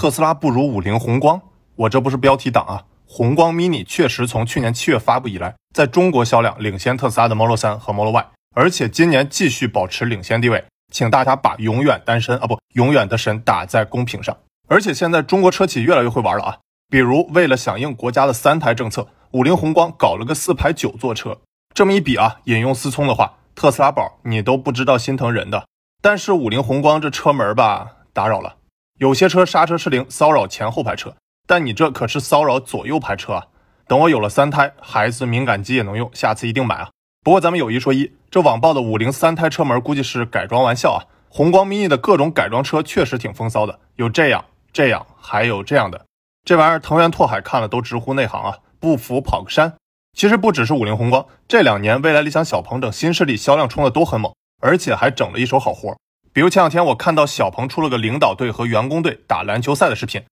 特斯拉不如五菱宏光？我这不是标题党啊！宏光 mini 确实从去年七月发布以来，在中国销量领先特斯拉的 Model 3和 Model Y，而且今年继续保持领先地位。请大家把永远单身啊不永远的神打在公屏上。而且现在中国车企越来越会玩了啊！比如为了响应国家的三胎政策，五菱宏光搞了个四排九座车。这么一比啊，引用思聪的话，特斯拉宝你都不知道心疼人的。但是五菱宏光这车门吧，打扰了。有些车刹车失灵，骚扰前后排车，但你这可是骚扰左右排车啊！等我有了三胎，孩子敏感肌也能用，下次一定买啊！不过咱们有一说一，这网曝的五菱三胎车门估计是改装玩笑啊！宏光 mini 的各种改装车确实挺风骚的，有这样、这样，还有这样的，这玩意儿藤原拓海看了都直呼内行啊！不服跑个山！其实不只是五菱宏光，这两年蔚来、理想、小鹏等新势力销量冲的都很猛，而且还整了一手好活。比如前两天我看到小鹏出了个领导队和员工队打篮球赛的视频，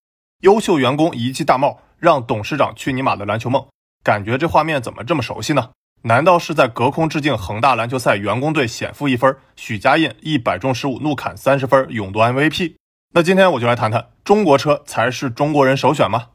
优秀员工一记大帽，让董事长去尼玛的篮球梦，感觉这画面怎么这么熟悉呢？难道是在隔空致敬恒大篮球赛员工队险负一分，许家印一百中十五怒砍三十分勇夺 MVP？那今天我就来谈谈中国车才是中国人首选吗？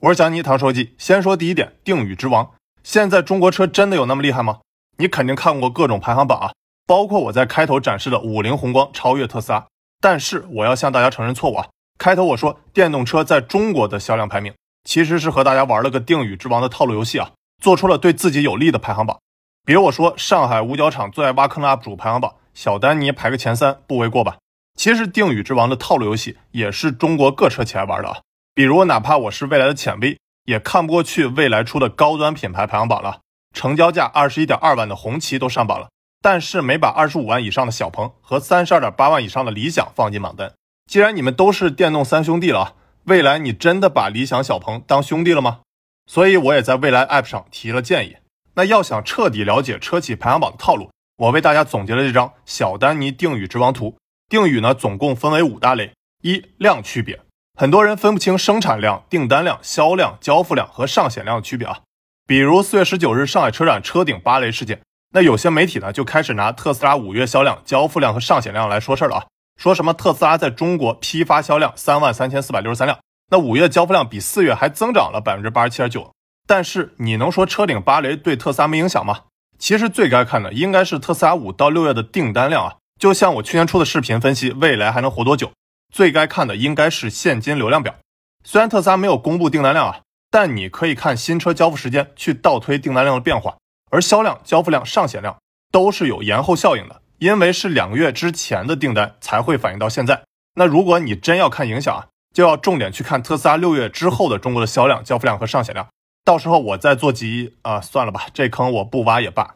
我是小尼唐书记，先说第一点，定语之王，现在中国车真的有那么厉害吗？你肯定看过各种排行榜啊。包括我在开头展示的五菱宏光超越特斯拉，但是我要向大家承认错误啊！开头我说电动车在中国的销量排名，其实是和大家玩了个定语之王的套路游戏啊，做出了对自己有利的排行榜。比如我说上海五角场最爱挖坑的 UP 主排行榜，小丹尼排个前三不为过吧？其实定语之王的套路游戏也是中国各车企爱玩的啊。比如哪怕我是未来的浅 V，也看不过去未来出的高端品牌排行榜了，成交价二十一点二万的红旗都上榜了。但是没把二十五万以上的小鹏和三十二点八万以上的理想放进榜单。既然你们都是电动三兄弟了，未来你真的把理想、小鹏当兄弟了吗？所以我也在未来 App 上提了建议。那要想彻底了解车企排行榜的套路，我为大家总结了这张小丹尼定语之王图。定语呢，总共分为五大类：一、量区别。很多人分不清生产量、订单量、销量、交付量和上险量的区别啊。比如四月十九日上海车展车顶芭蕾事件。那有些媒体呢就开始拿特斯拉五月销量、交付量和上险量来说事儿了啊，说什么特斯拉在中国批发销量三万三千四百六十三辆，那五月交付量比四月还增长了百分之八十七点九。但是你能说车顶芭蕾对特斯拉没影响吗？其实最该看的应该是特斯拉五到六月的订单量啊，就像我去年出的视频分析未来还能活多久，最该看的应该是现金流量表。虽然特斯拉没有公布订单量啊，但你可以看新车交付时间去倒推订单量的变化。而销量、交付量、上险量都是有延后效应的，因为是两个月之前的订单才会反映到现在。那如果你真要看影响啊，就要重点去看特斯拉六月之后的中国的销量、交付量和上险量。到时候我再做集啊，算了吧，这坑我不挖也罢。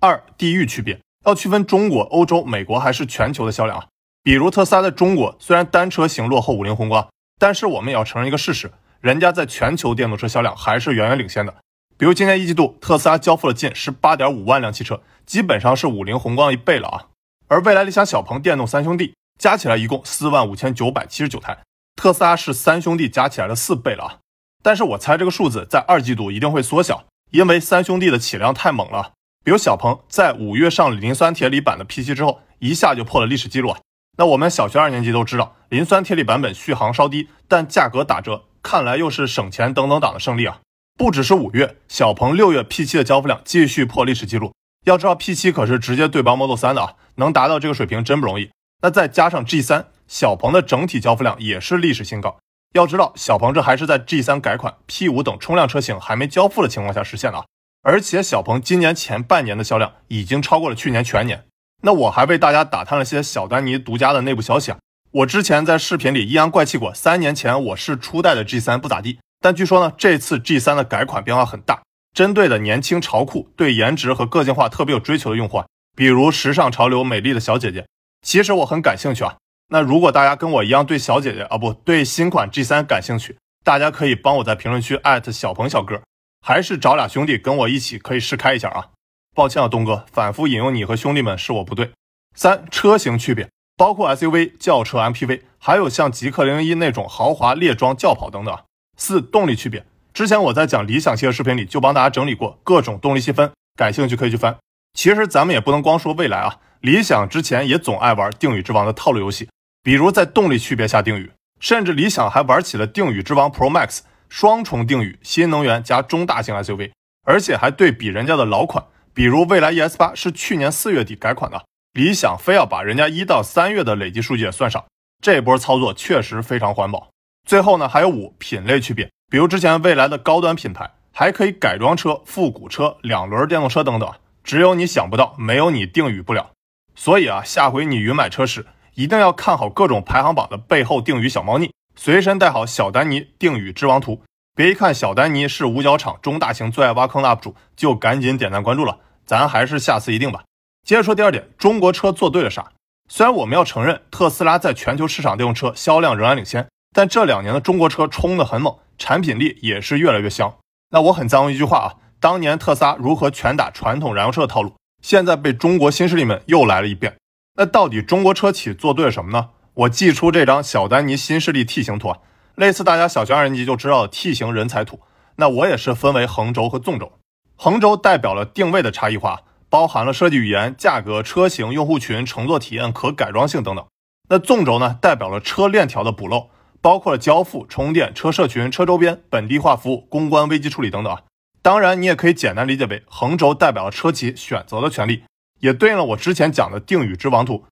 二、地域区别要区分中国、欧洲、美国还是全球的销量啊？比如特斯拉在中国虽然单车型落后五菱宏光，但是我们也要承认一个事实，人家在全球电动车销量还是远远领先的。比如今年一季度，特斯拉交付了近十八点五万辆汽车，基本上是五菱宏光一倍了啊。而蔚来、理想、小鹏电动三兄弟加起来一共四万五千九百七十九台，特斯拉是三兄弟加起来的四倍了啊。但是我猜这个数字在二季度一定会缩小，因为三兄弟的起量太猛了。比如小鹏在五月上磷酸铁锂版的 P7 之后，一下就破了历史记录啊。那我们小学二年级都知道，磷酸铁锂版本续航稍低，但价格打折，看来又是省钱等等党的胜利啊。不只是五月，小鹏六月 P7 的交付量继续破历史记录。要知道 P7 可是直接对标 Model 3的啊，能达到这个水平真不容易。那再加上 G3，小鹏的整体交付量也是历史新高。要知道，小鹏这还是在 G3 改款、P5 等冲量车型还没交付的情况下实现的啊。而且小鹏今年前半年的销量已经超过了去年全年。那我还为大家打探了些小丹尼独家的内部消息啊。我之前在视频里阴阳怪气过，三年前我是初代的 G3 不咋地。但据说呢，这次 G3 的改款变化很大，针对的年轻潮酷、对颜值和个性化特别有追求的用户，比如时尚潮流、美丽的小姐姐。其实我很感兴趣啊。那如果大家跟我一样对小姐姐啊，不对新款 G3 感兴趣，大家可以帮我在评论区艾特小鹏小哥，还是找俩兄弟跟我一起可以试开一下啊。抱歉啊，东哥，反复引用你和兄弟们是我不对。三车型区别包括 SUV、轿车、MPV，还有像极氪零一那种豪华猎装轿跑等等。四动力区别，之前我在讲理想系的视频里就帮大家整理过各种动力细分，感兴趣可以去翻。其实咱们也不能光说未来啊，理想之前也总爱玩定语之王的套路游戏，比如在动力区别下定语，甚至理想还玩起了定语之王 Pro Max 双重定语新能源加中大型 SUV，而且还对比人家的老款，比如蔚来 ES 八是去年四月底改款的，理想非要把人家一到三月的累计数据也算上，这波操作确实非常环保。最后呢，还有五品类区别，比如之前蔚来的高端品牌还可以改装车、复古车、两轮电动车等等，只有你想不到，没有你定语不了。所以啊，下回你云买车时，一定要看好各种排行榜的背后定语小猫腻，随身带好小丹尼定语之王图。别一看小丹尼是五角场中大型最爱挖坑的 UP 主，就赶紧点赞关注了。咱还是下次一定吧。接着说第二点，中国车做对了啥？虽然我们要承认特斯拉在全球市场电动车销量仍然领先，但这两年的中国车冲得很猛，产品力也是越来越香。那我很赞同一句话啊，当年特斯拉如何拳打传统燃油车的套路，现在被中国新势力们又来了一遍。那到底中国车企做对了什么呢？我寄出这张小丹尼新势力 T 型图啊，类似大家小学二年级就知道的 T 型人才图。那我也是分为横轴和纵轴，横轴代表了定位的差异化，包含了设计语言、价格、车型、用户群、乘坐体验、可改装性等等。那纵轴呢，代表了车链条的补漏，包括了交付、充电、车社群、车周边、本地化服务、公关、危机处理等等啊。当然，你也可以简单理解为横轴代表了车企选择的权利。也对应了我之前讲的定语之王图，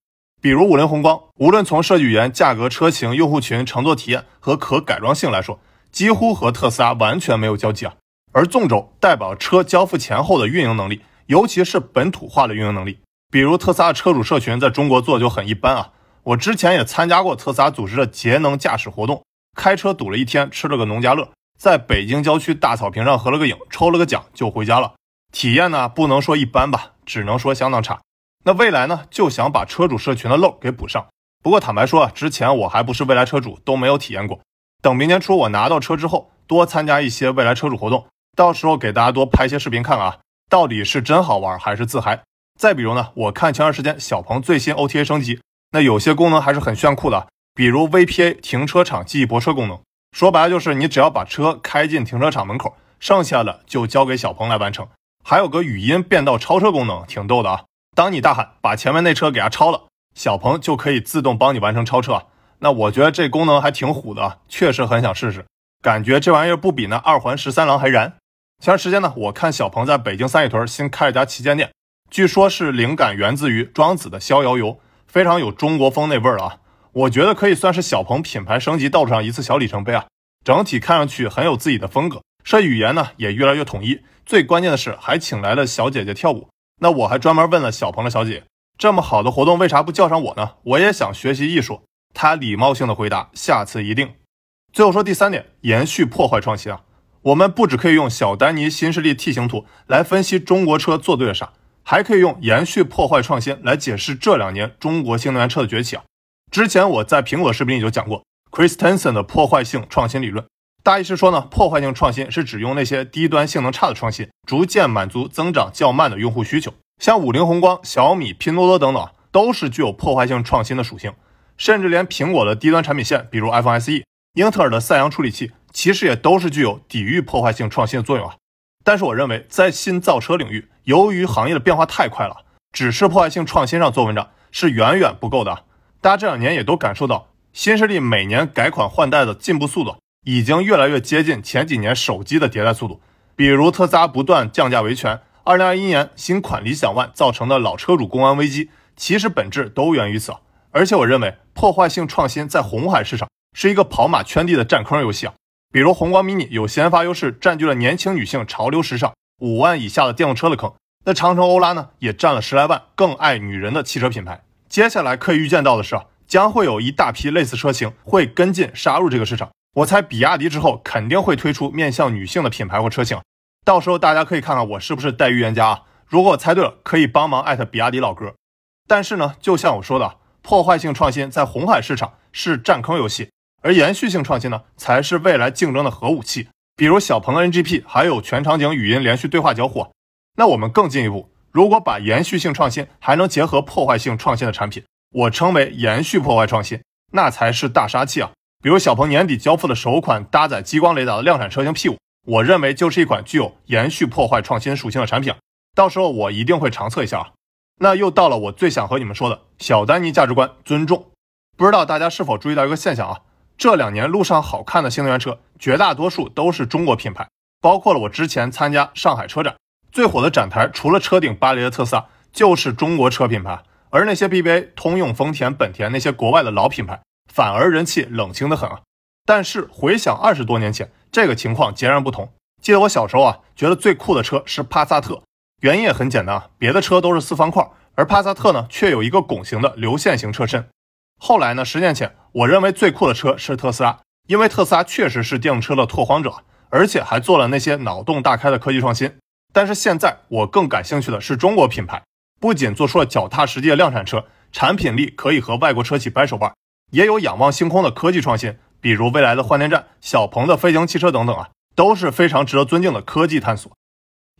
比如五菱宏光，无论从设计语言、价格、车型、用户群、乘坐体验和可改装性来说，几乎和特斯拉完全没有交集啊。而纵轴代表车交付前后的运营能力，尤其是本土化的运营能力。比如特斯拉车主社群在中国做就很一般啊。我之前也参加过特斯拉组织的节能驾驶活动，开车堵了一天，吃了个农家乐，在北京郊区大草坪上合了个影，抽了个奖就回家了。体验呢，不能说一般吧。只能说相当差。那未来呢，就想把车主社群的漏给补上。不过坦白说啊，之前我还不是未来车主，都没有体验过。等明年初我拿到车之后，多参加一些未来车主活动，到时候给大家多拍些视频看看啊，到底是真好玩还是自嗨。再比如呢，我看前段时间小鹏最新 OTA 升级，那有些功能还是很炫酷的，比如 VPA 停车场记忆泊车功能。说白了就是你只要把车开进停车场门口，剩下的就交给小鹏来完成。还有个语音变道超车功能，挺逗的啊！当你大喊把前面那车给它超了，小鹏就可以自动帮你完成超车。那我觉得这功能还挺虎的，确实很想试试。感觉这玩意儿不比那二环十三郎还燃。前段时间呢，我看小鹏在北京三里屯新开了家旗舰店，据说是灵感源自于庄子的逍遥游，非常有中国风那味儿啊！我觉得可以算是小鹏品牌升级道路上一次小里程碑啊！整体看上去很有自己的风格，设计语言呢也越来越统一。最关键的是，还请来了小姐姐跳舞。那我还专门问了小鹏的小姐，这么好的活动为啥不叫上我呢？我也想学习艺术。她礼貌性的回答：下次一定。最后说第三点，延续破坏创新啊。我们不只可以用小丹尼新势力 T 型图来分析中国车做对了啥，还可以用延续破坏创新来解释这两年中国新能源车的崛起啊。之前我在苹果视频里就讲过 Christensen 的破坏性创新理论。大意是说呢，破坏性创新是指用那些低端性能差的创新，逐渐满足增长较慢的用户需求。像五菱宏光、小米、拼多多等等，都是具有破坏性创新的属性。甚至连苹果的低端产品线，比如 iPhone SE，英特尔的赛扬处理器，其实也都是具有抵御破坏性创新的作用啊。但是我认为，在新造车领域，由于行业的变化太快了，只是破坏性创新上做文章是远远不够的。大家这两年也都感受到，新势力每年改款换代的进步速度。已经越来越接近前几年手机的迭代速度，比如特斯拉不断降价维权，二零二一年新款理想 ONE 造成的老车主公安危机，其实本质都源于此。而且我认为破坏性创新在红海市场是一个跑马圈地的占坑游戏啊。比如宏光 mini 有先发优势，占据了年轻女性潮流时尚五万以下的电动车的坑，那长城欧拉呢也占了十来万更爱女人的汽车品牌。接下来可以预见到的是，将会有一大批类似车型会跟进杀入这个市场。我猜比亚迪之后肯定会推出面向女性的品牌或车型，到时候大家可以看看我是不是带预言家啊？如果我猜对了，可以帮忙艾特比亚迪老哥。但是呢，就像我说的，破坏性创新在红海市场是占坑游戏，而延续性创新呢，才是未来竞争的核武器。比如小鹏 NGP，还有全场景语音连续对话交互。那我们更进一步，如果把延续性创新还能结合破坏性创新的产品，我称为延续破坏创新，那才是大杀器啊！比如小鹏年底交付的首款搭载激光雷达的量产车型 P5，我认为就是一款具有延续破坏创新属性的产品，到时候我一定会尝测一下啊。那又到了我最想和你们说的小丹尼价值观尊重，不知道大家是否注意到一个现象啊？这两年路上好看的新能源车，绝大多数都是中国品牌，包括了我之前参加上海车展最火的展台，除了车顶巴黎的特斯拉，就是中国车品牌。而那些 BBA、通用、丰田、本田那些国外的老品牌，反而人气冷清的很啊。但是回想二十多年前，这个情况截然不同。记得我小时候啊，觉得最酷的车是帕萨特，原因也很简单啊，别的车都是四方块，而帕萨特呢却有一个拱形的流线型车身。后来呢，十年前，我认为最酷的车是特斯拉，因为特斯拉确实是电动车的拓荒者，而且还做了那些脑洞大开的科技创新。但是现在我更感兴趣的是中国品牌，不仅做出了脚踏实地的量产车，产品力可以和外国车企掰手腕，也有仰望星空的科技创新，比如未来的换电站、小鹏的飞行汽车等等啊，都是非常值得尊敬的科技探索。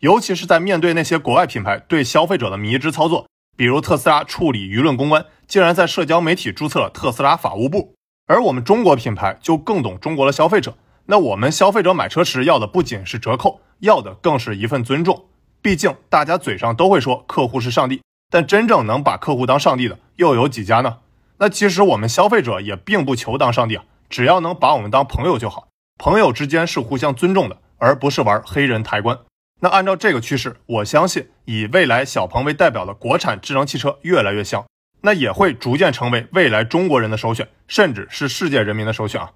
尤其是在面对那些国外品牌对消费者的迷之操作，比如特斯拉处理舆论公关。竟然在社交媒体注册了特斯拉法务部，而我们中国品牌就更懂中国的消费者。那我们消费者买车时要的不仅是折扣，要的更是一份尊重。毕竟大家嘴上都会说客户是上帝，但真正能把客户当上帝的又有几家呢？那其实我们消费者也并不求当上帝啊，只要能把我们当朋友就好。朋友之间是互相尊重的，而不是玩黑人抬棺。那按照这个趋势，我相信以未来小鹏为代表的国产智能汽车越来越香。那也会逐渐成为未来中国人的首选，甚至是世界人民的首选啊！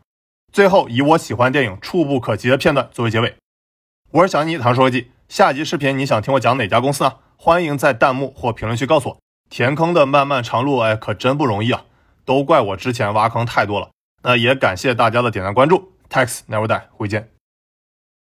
最后以我喜欢电影《触不可及》的片段作为结尾。我是小尼，唐说科技。下集视频你想听我讲哪家公司呢？欢迎在弹幕或评论区告诉我。填坑的漫漫长路，哎，可真不容易啊！都怪我之前挖坑太多了。那也感谢大家的点赞关注。Tax never die，回见。